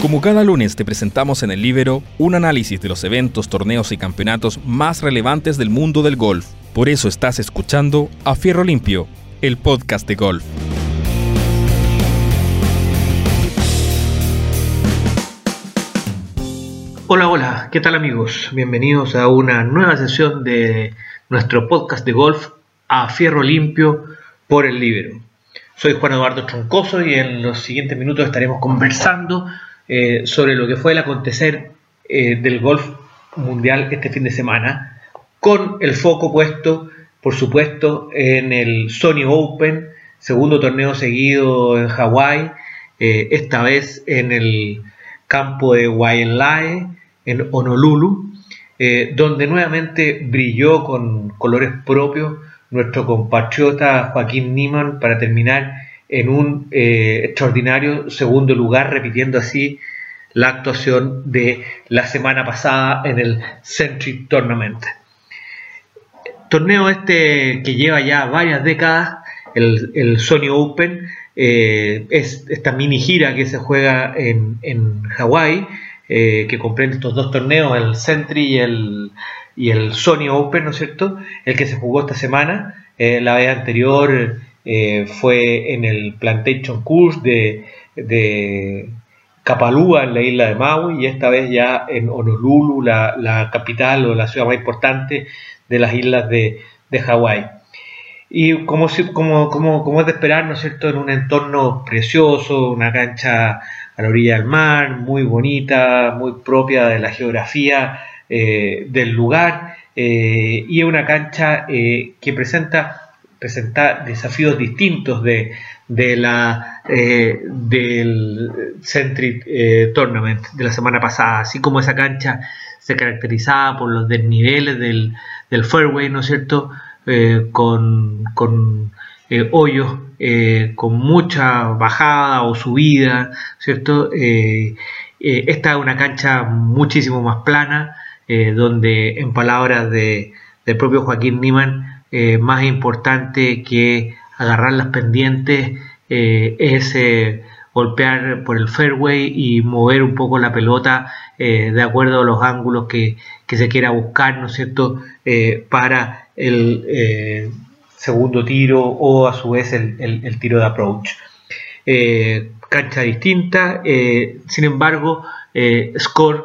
Como cada lunes te presentamos en el Libero un análisis de los eventos, torneos y campeonatos más relevantes del mundo del golf. Por eso estás escuchando A Fierro Limpio, el podcast de golf. Hola, hola, ¿qué tal amigos? Bienvenidos a una nueva sesión de nuestro podcast de golf A Fierro Limpio por el Libero. Soy Juan Eduardo Troncoso y en los siguientes minutos estaremos conversando eh, sobre lo que fue el acontecer eh, del golf mundial este fin de semana, con el foco puesto, por supuesto, en el Sony Open, segundo torneo seguido en Hawái, eh, esta vez en el campo de Waialae, en Honolulu, donde nuevamente brilló con colores propios nuestro compatriota Joaquín Niman para terminar en un eh, extraordinario segundo lugar, repitiendo así la actuación de la semana pasada en el Century Tournament. Torneo este que lleva ya varias décadas, el, Sony Open, eh, es esta mini gira que se juega en, en Hawái, eh, que comprende estos dos torneos, el Century y el, y el Sony Open, ¿no es cierto? El que se jugó esta semana. la vez anterior eh, fue en el Plantation Course de, de Kapalua, en la isla de Maui, y esta vez ya en Honolulu, la, capital o la ciudad más importante de las islas de, de Hawái. Y como, como, como, como, es de esperar, ¿no cierto?, en un entorno precioso, una cancha a la orilla del mar, muy bonita, muy propia de la geografía eh, del lugar, eh, y una cancha que presenta presentar desafíos distintos de, de la, eh, del Centric eh, Tournament de la semana pasada, así como esa cancha se caracterizaba por los desniveles del, del fairway, ¿no es cierto? Eh, con, con hoyos con mucha bajada o subida, ¿cierto? esta es una cancha muchísimo más plana, donde en palabras de, del propio Joaquín Niman, eh, más importante que agarrar las pendientes eh, es eh, golpear por el fairway y mover un poco la pelota de acuerdo a los ángulos que, se quiera buscar, ¿no es cierto?, para el segundo tiro o a su vez el, tiro de approach. cancha distinta, sin embargo, score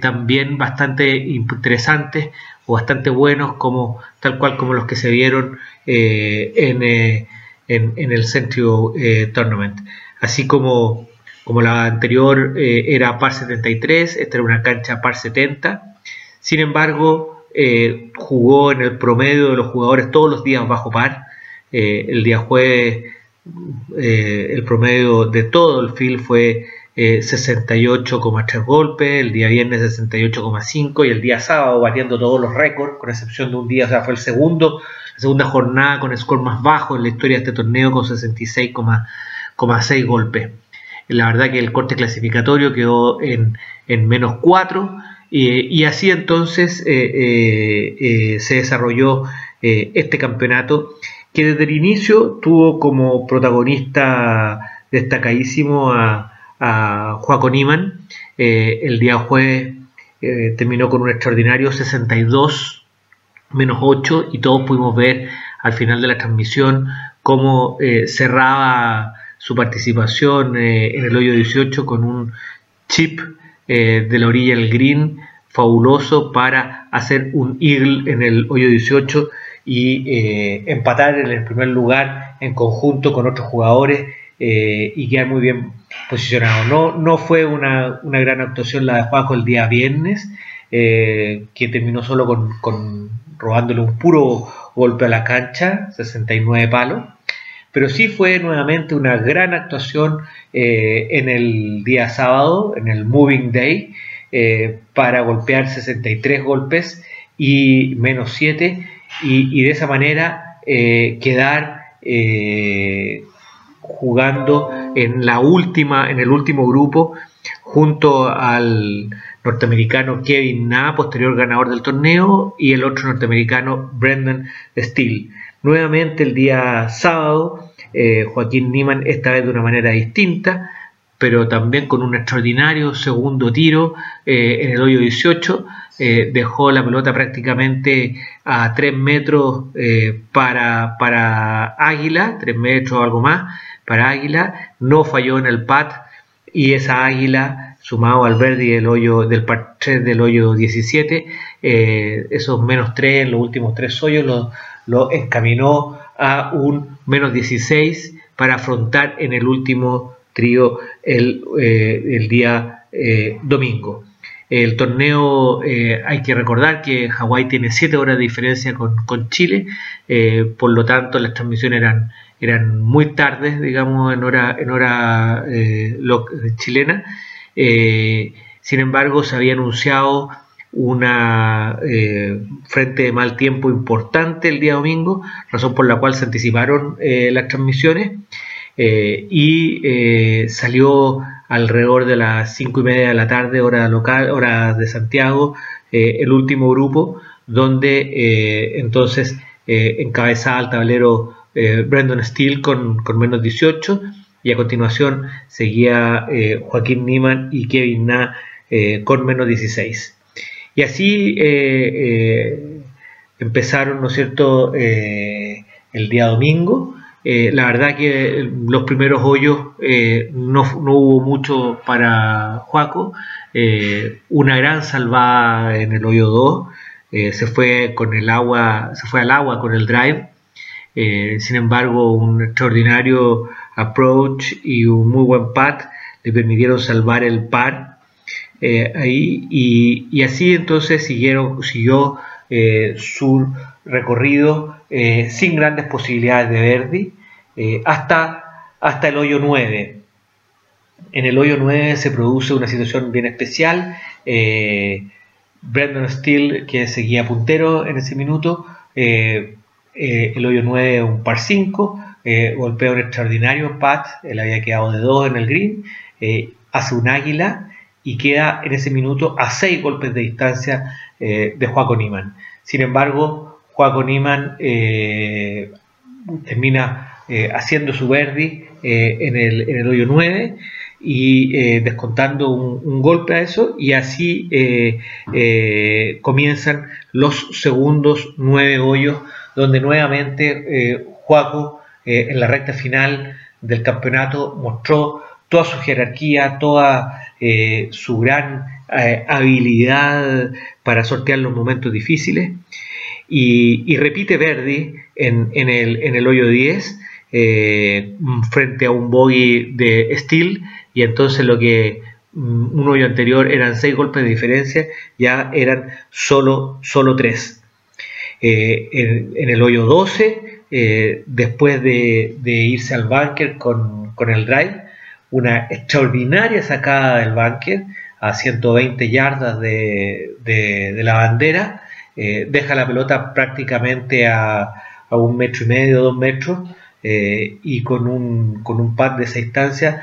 también bastante interesante bastante buenos como tal cual como los que se vieron eh, eh, en, en, el Centro eh, Tournament. Así como, como la anterior era par 73, esta era una cancha par 70. Sin embargo, jugó en el promedio de los jugadores todos los días bajo par. el día jueves el promedio de todo el field fue 68,3 eh, golpes, el día viernes 68,5 y el día sábado batiendo todos los récords, con excepción de un día, o sea, fue el segundo, la segunda jornada con score más bajo en la historia de este torneo con 66,6 golpes. La verdad que el corte clasificatorio quedó en, menos 4 y así entonces eh, eh, se desarrolló este campeonato que desde el inicio tuvo como protagonista destacadísimo a a Joaco Niman. Eh, el día jueves eh, terminó con un extraordinario 62 menos 8 y todos pudimos ver al final de la transmisión cómo eh, cerraba su participación en el hoyo 18 con un chip de la orilla del green fabuloso para hacer un eagle en el hoyo 18 y empatar en el primer lugar en conjunto con otros jugadores y queda muy bien posicionado. No, no fue una, gran actuación la de Juaco el día viernes, eh, que terminó solo con, robándole un puro golpe a la cancha, 69 palos. Pero sí fue nuevamente una gran actuación eh, en el día sábado, en el Moving Day, para golpear 63 golpes y menos 7, y, y de esa manera quedar jugando en la última, en el último grupo, junto al norteamericano Kevin Na, posterior ganador del torneo, y el otro norteamericano Brendan Steele. Nuevamente el día sábado, eh, Joaquín Niman, esta vez de una manera distinta, pero también con un extraordinario segundo tiro en el hoyo 18. dejó la pelota prácticamente a 3 metros para, para Águila, 3 metros o algo más para Águila, no falló en el pat y esa Águila sumado al Verdi del hoyo del par 3 del hoyo 17, eh, esos menos 3 en los últimos tres hoyos lo, encaminó a un menos 16 para afrontar en el último trío el, eh, día eh, domingo. El torneo, hay que recordar que Hawái tiene 7 horas de diferencia con, con Chile, por lo tanto las transmisiones eran, eran muy tardes, digamos, en hora, en hora chilena. Eh, sin embargo, se había anunciado una eh, frente de mal tiempo importante el día domingo, razón por la cual se anticiparon eh, las transmisiones y salió alrededor de las 5 y media de la tarde, hora local, hora de Santiago, el último grupo, donde entonces encabezaba el tablero Brandon Steele con, con menos 18 y a continuación seguía eh, Joaquín Niman y Kevin Na eh, con menos 16. Y así eh, empezaron, ¿no es cierto?, el día domingo. La verdad que los primeros hoyos no, hubo mucho para Juaco. una gran salvada en el hoyo 2. se fue con el agua, se fue al agua con el drive. sin embargo, un extraordinario approach y un muy buen pat le permitieron salvar el par eh, ahí y, así entonces siguieron, siguió eh, su recorrido eh, sin grandes posibilidades de Verdi hasta, hasta el hoyo 9. En el hoyo 9 se produce una situación bien especial. Brandon Steele, que seguía puntero en ese minuto, el hoyo 9 un par 5, eh, golpea un extraordinario pat, él había quedado de 2 en el green, eh, hace un águila y queda en ese minuto a 6 golpes de distancia eh, de Joaco Niman. Sin embargo, Joaco Niman termina haciendo su verdi en el, hoyo 9 y descontando un, golpe a eso y así comienzan los segundos 9 hoyos donde nuevamente Joaco eh, en la recta final del campeonato mostró toda su jerarquía, toda eh, su gran eh, habilidad para sortear los momentos difíciles. Y, repite Verdi en, el, hoyo 10 frente a un bogey de Steel y entonces lo que mm, un hoyo anterior eran 6 golpes de diferencia, ya eran solo, solo 3. En, el hoyo 12 eh, después de, irse al bunker con, el drive, una extraordinaria sacada del bunker a 120 yardas de, la bandera, eh, deja la pelota prácticamente a, un metro y medio, dos metros, eh, y con un, con un pad de esa instancia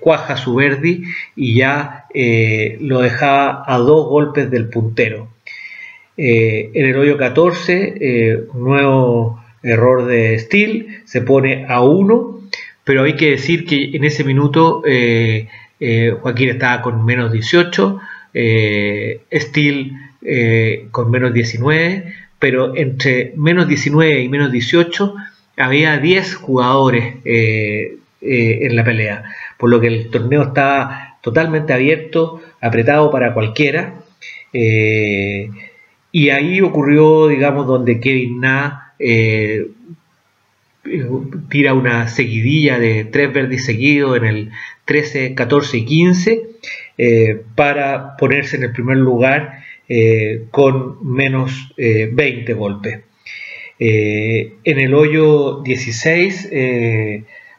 cuaja su verdi y ya lo dejaba a dos golpes del puntero. en el hoyo 14, nuevo error de Steel, se pone a 1, pero hay que decir que en ese minuto eh, eh, Joaquín estaba con menos 18, eh, Steel con menos 19, pero entre menos 19 y menos 18 había 10 jugadores en la pelea, por lo que el torneo estaba totalmente abierto, apretado para cualquiera. y ahí ocurrió, digamos, donde Kevin Na tira una seguidilla de tres verdes seguidos en el 13, 14 y 15 eh, para ponerse en el primer lugar eh, con menos 20 golpes. en el hoyo 16,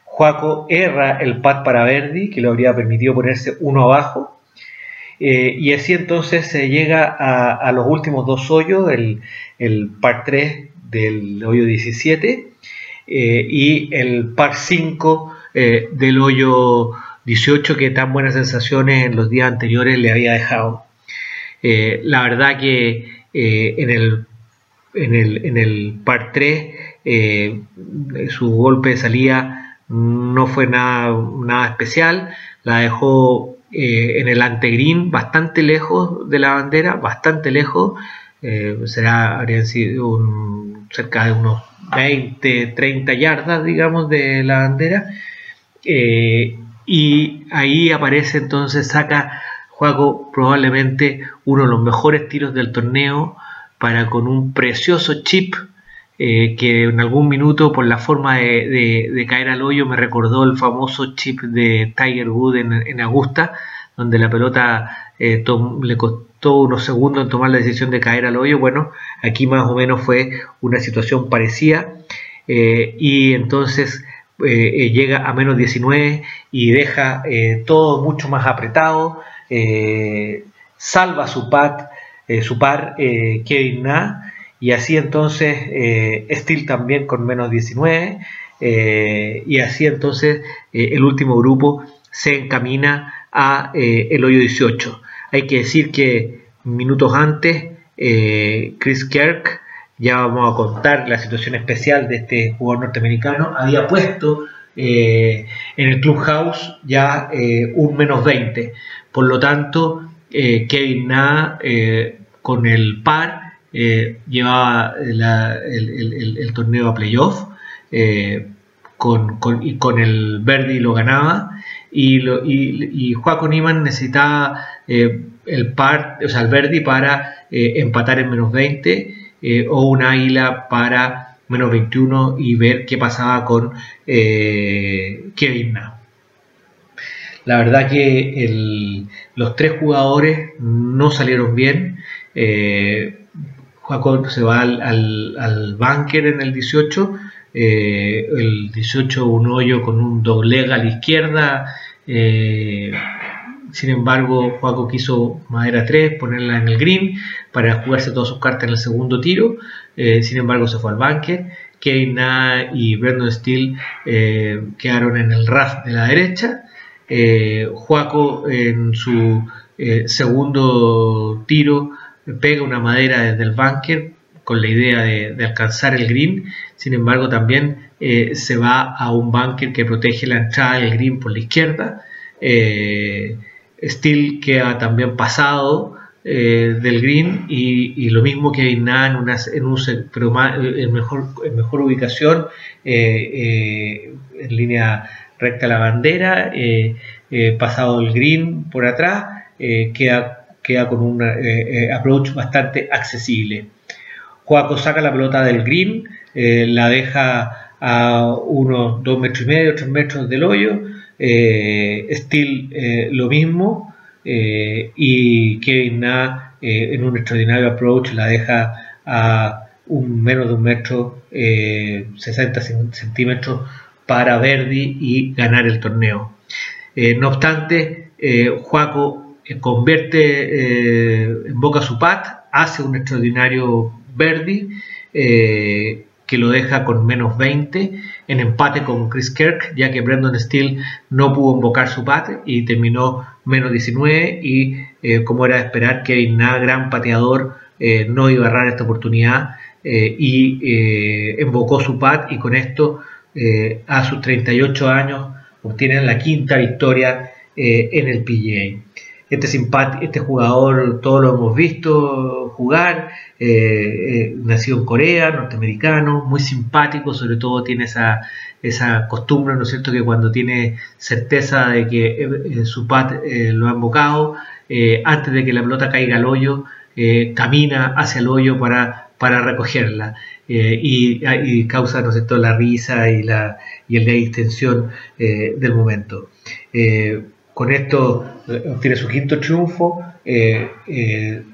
Juaco erra el pad para Verdi, que le habría permitido ponerse uno abajo. y así entonces se llega a, los últimos dos hoyos, el, el par 3 del hoyo 17 eh, y el par 5 eh, del hoyo 18 que tan buenas sensaciones en los días anteriores le había dejado. Eh, la verdad que en, el, en, el, en el par 3 su golpe de salida no fue nada, nada especial, la dejó en el antegreen bastante lejos de la bandera, bastante lejos, será, habrían sido cerca de unos 20, 30 yardas, digamos, de la bandera. y ahí aparece entonces, saca Juego probablemente uno de los mejores tiros del torneo para con un precioso chip eh, que en algún minuto por la forma de, caer al hoyo me recordó el famoso chip de Tiger Wood en, Augusta, donde la pelota eh, le unos segundos en tomar la decisión de caer al hoyo. Bueno, aquí más o menos fue una situación parecida eh, y entonces llega a menos 19 y deja todo mucho más apretado. Eh, salva su, eh, su par eh, Kevin Na y así entonces Steel también con menos 19 y así entonces el último grupo se encamina a el hoyo 18. Hay que decir que minutos antes Chris Kirk ya vamos a contar la situación especial de este jugador norteamericano, había puesto en el clubhouse ya un menos 20. Por lo tanto, eh, Kevin Na eh, con el par eh, llevaba el, torneo a playoff con, y con el Verdi lo ganaba y, lo, y, Joaco Niman necesitaba el par, o sea, Verdi para empatar en menos 20 o un Águila para menos 21 y ver qué pasaba con Kevin. La verdad que los tres jugadores no salieron bien. Eh, se va al, al, bunker en el 18. Eh, el 18 un hoyo con un doble a la izquierda. Eh, sin embargo, Juaco quiso madera 3, ponerla en el green para jugarse todas sus cartas en el segundo tiro. Eh, sin embargo, se fue al bunker. Keina y Brandon Steele quedaron en el RAF de la derecha. Eh, Juaco en su eh, segundo tiro pega una madera desde el bunker con la idea de, alcanzar el green, sin embargo también eh, se va a un bunker que protege la entrada del green por la izquierda. Eh, Steel queda también pasado del green y, lo mismo que en, en un pero en mejor, mejor ubicación en línea recta la bandera, eh, eh, pasado el green por atrás, eh, queda, queda con un approach bastante accesible. Joaco saca la pelota del green, la deja a unos 2 metros y medio, 3 metros del hoyo, Steel lo mismo, y Kevin Na en un extraordinario approach la deja a un menos de un metro, 60 centímetros para Verdi y ganar el torneo. Eh, no obstante, eh, Juaco eh, convierte en boca su pat, hace un extraordinario Verdi que lo deja con menos 20 en empate con Chris Kirk, ya que Brandon Steele no pudo invocar su pat y terminó menos 19 y como era de esperar, Kevin Na, gran pateador, no iba a agarrar esta oportunidad y invocó su pat y con esto eh, a sus 38 años obtienen la quinta victoria eh, en el PGA. Este, este jugador, todos lo hemos visto jugar, eh, nacido en Corea, norteamericano, muy simpático, sobre todo tiene esa, esa costumbre, ¿no es cierto?, que cuando tiene certeza de que su pat lo ha invocado, antes de que la pelota caiga al hoyo, camina hacia el hoyo para, para recogerla. Eh, y, causa ¿no sé, la risa y, la, y de distensión eh, del momento. Eh, con esto obtiene su quinto triunfo,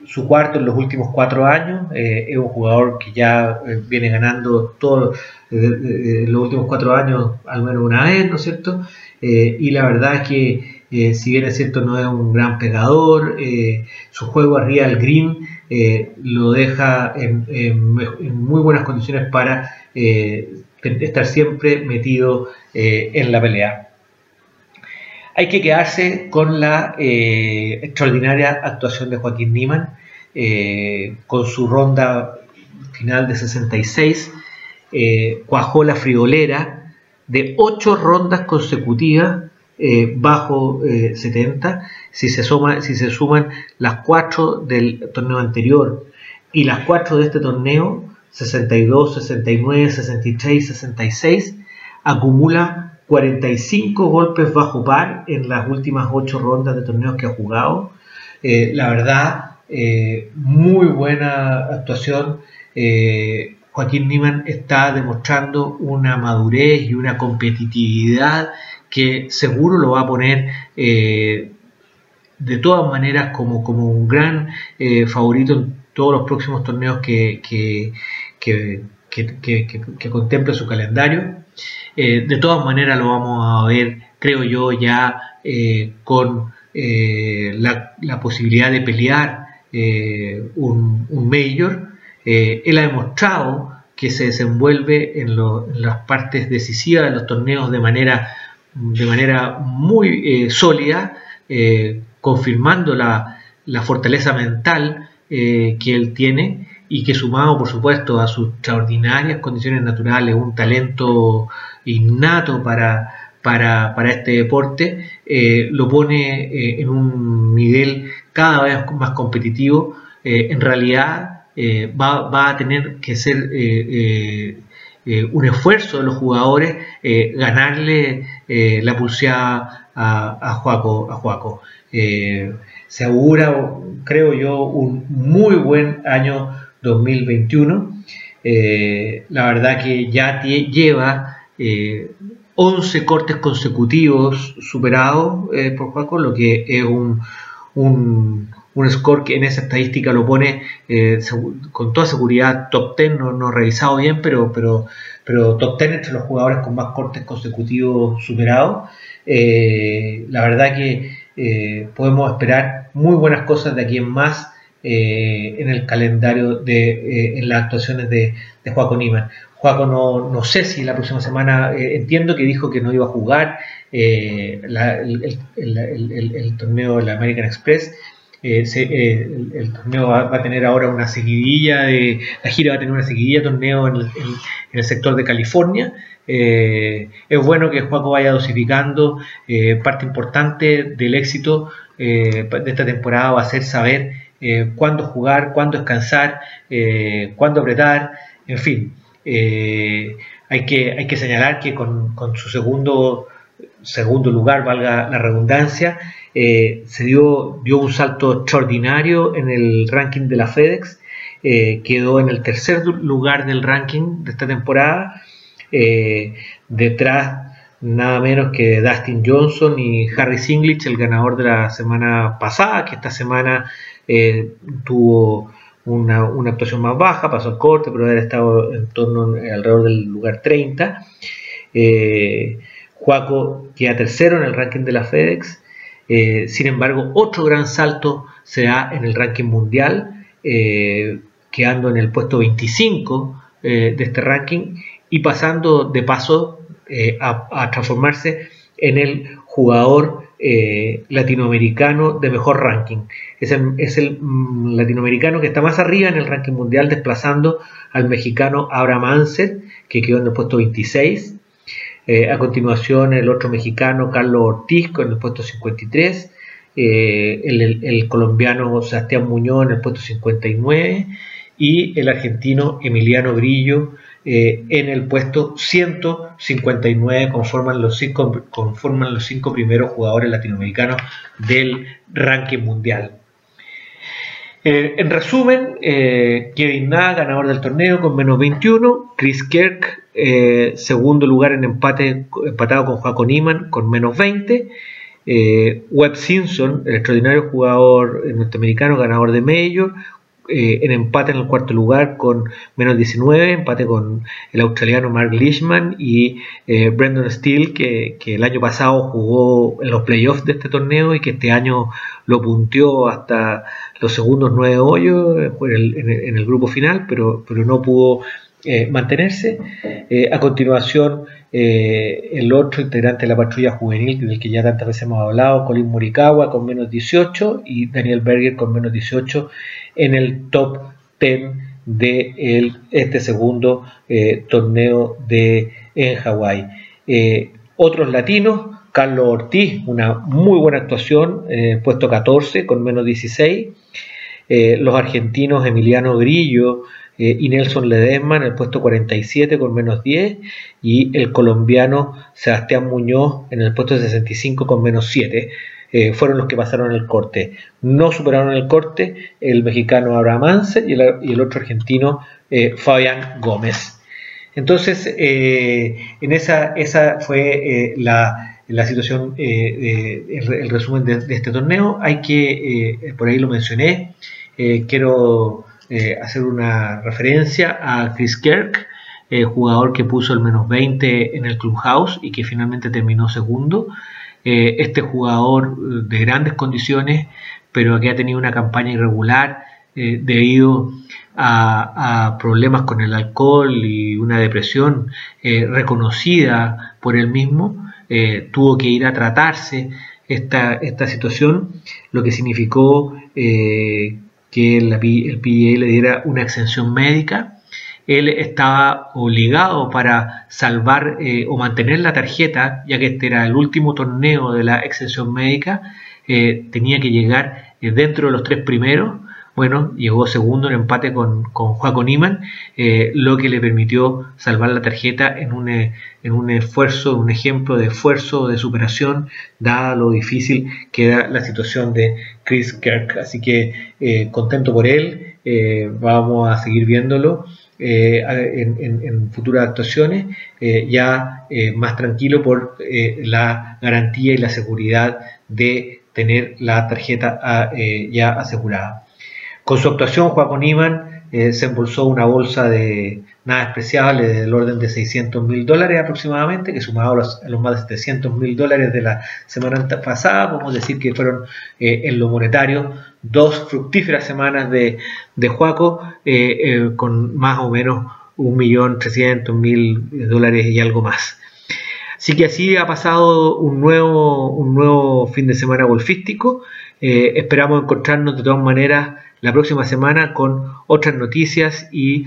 su cuarto en los últimos cuatro años. es un jugador que ya viene ganando todos los últimos cuatro años al menos una vez, ¿no es cierto? y la verdad es que eh, si bien es cierto no es un gran pegador, eh, su juego arriba del green eh, lo deja en, muy buenas condiciones para estar siempre metido en la pelea. Hay que quedarse con la extraordinaria actuación de Joaquín Niman, con su ronda final de 66, cuajó la friolera de 8 rondas consecutivas bajo 70. Si se, suma, si se suman las 4 del torneo anterior y las 4 de este torneo, 62, 69, 63, 66, acumula 45 golpes bajo par en las últimas 8 rondas de torneos que ha jugado. Eh, la verdad, eh, muy buena actuación. Eh, Joaquín Niman está demostrando una madurez y una competitividad que seguro lo va a poner de todas maneras como, como un gran favorito en todos los próximos torneos que, que, que, su calendario. Eh, de todas maneras lo vamos a ver, creo yo, ya eh, con eh, la, posibilidad de pelear un, un, Major. él ha demostrado que se desenvuelve en, las partes decisivas de los torneos de manera, de manera muy sólida, confirmando la fortaleza mental que él tiene y que sumado por supuesto a sus extraordinarias condiciones naturales, un talento innato para, para, este deporte, eh, lo pone eh, en un nivel cada vez más competitivo. Eh, en realidad va, a tener que ser un esfuerzo de los jugadores ganarle la pulseada a, a. A se augura, creo yo, un muy buen año 2021. Eh, la verdad que ya lleva 11 eh, cortes consecutivos superados eh, por Paco, lo que es un, un, score que en esa estadística lo pone con toda seguridad top 10, no, no revisado bien, pero, pero, pero top 10 entre los jugadores con más cortes consecutivos superados. la verdad que podemos esperar muy buenas cosas de aquí en más eh, en el calendario de eh, en las actuaciones de, de Joaco Niman. Joaco no, no, sé si la próxima semana, eh, entiendo que dijo que no iba a jugar el, torneo de la American Express. el, torneo va, a tener ahora una seguidilla de la gira va a tener una seguidilla de torneo en el, sector de California es bueno que Joaco vaya dosificando parte importante del éxito de esta temporada va a ser saber eh, cuándo jugar, cuándo descansar, eh, cuándo apretar, en fin. Eh, hay, que, hay que señalar que con, su segundo, segundo lugar, valga la redundancia, se dio, dio un salto extraordinario en el ranking de la FedEx, quedó en el tercer lugar del ranking de esta temporada, detrás nada menos que Dustin Johnson y Harry Singlich, el ganador de la semana pasada, que esta semana eh, tuvo una, actuación más baja, pasó al corte, pero había estado en torno alrededor del lugar 30. Eh, Juaco queda tercero en el ranking de la FedEx. Eh, sin embargo, otro gran salto se da en el ranking mundial, quedando en el puesto 25 de este ranking y pasando de paso a transformarse en el jugador eh, latinoamericano de mejor ranking. Es el, mm, latinoamericano que está más arriba en el ranking mundial, desplazando al mexicano Abraham Anser, que quedó en el puesto 26. Eh, a continuación, el otro mexicano Carlos Ortiz, con el puesto 53. Eh, el, colombiano Sebastián Muñoz en el puesto 59 y el argentino Emiliano Grillo eh, en el puesto 159 conforman los, cinco, conforman los cinco primeros jugadores latinoamericanos del ranking mundial. Eh, en resumen, eh, Kevin Na, ganador del torneo con menos 21, Chris Kirk, segundo lugar en empate, empatado con Joaquín Niman con menos 20, Webb Simpson, el extraordinario jugador norteamericano, ganador de Major, eh, en empate en el cuarto lugar con menos 19, empate con el australiano Mark Leishman y eh, Brendan Steele, que, el año pasado jugó en los playoffs de este torneo y que este año lo punteó hasta los segundos nueve hoyos en el, grupo final, pero, pero no pudo eh, mantenerse. a continuación, el otro integrante de la patrulla juvenil, del que ya tantas veces hemos hablado, Colin Morikawa con menos 18 y Daniel Berger con menos 18 en el top 10 de este segundo eh, torneo de, en Hawái. Eh, otros latinos, Carlos Ortiz, una muy buena actuación, puesto 14 con menos 16. los argentinos Emiliano Grillo y Nelson Ledesma en el puesto 47 con menos 10 y el colombiano Sebastián Muñoz en el puesto 65 con menos 7. Eh, fueron los que pasaron el corte. No superaron el corte el mexicano Abraham y el, otro argentino eh, Fabián Gómez. Entonces, eh, en esa, esa fue la, situación, el, resumen de, este torneo. Hay que, por ahí lo mencioné, quiero hacer una referencia a Chris Kirk, jugador que puso el menos 20 en el Clubhouse y que finalmente terminó segundo. Eh, este jugador eh, de grandes condiciones, pero que ha tenido una campaña irregular eh, debido a, problemas con el alcohol y una depresión reconocida por él mismo, tuvo que ir a tratarse esta, esta situación, lo que significó que el, el le diera una exención médica él estaba obligado para salvar eh, o mantener la tarjeta, ya que este era el último torneo de la exención médica, eh, tenía que llegar eh, dentro de los tres primeros. Bueno, llegó segundo en empate con, con Joaco Niman, lo que le permitió salvar la tarjeta en un, en un esfuerzo, un ejemplo de esfuerzo, de superación, dada lo difícil que era la situación de Chris Kirk. Así que contento por él, vamos a seguir viéndolo. Eh, en, futuras actuaciones, eh, ya eh, más tranquilo por la garantía y la seguridad de tener la tarjeta ah, ya asegurada. Con su actuación, Juan Iman se embolsó una bolsa de nada despreciable del orden de 600 mil dólares aproximadamente, que sumado a los, más de 700 mil dólares de la semana pasada, podemos decir que fueron en lo monetario dos fructíferas semanas de, de Juaco eh, eh, con más o menos 1.300.000 dólares y algo más. Así que así ha pasado un nuevo, un nuevo fin de semana golfístico. Eh, esperamos encontrarnos de todas maneras la próxima semana con otras noticias y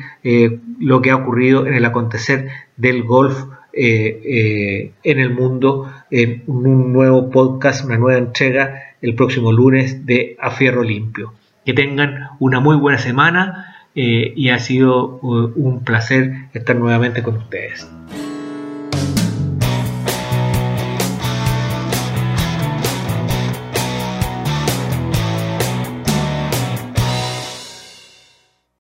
lo que ha ocurrido en el acontecer del golf en el mundo en un nuevo podcast, una nueva entrega el próximo lunes de A Fierro Limpio. Que tengan una muy buena semana eh, y ha sido un placer estar nuevamente con ustedes.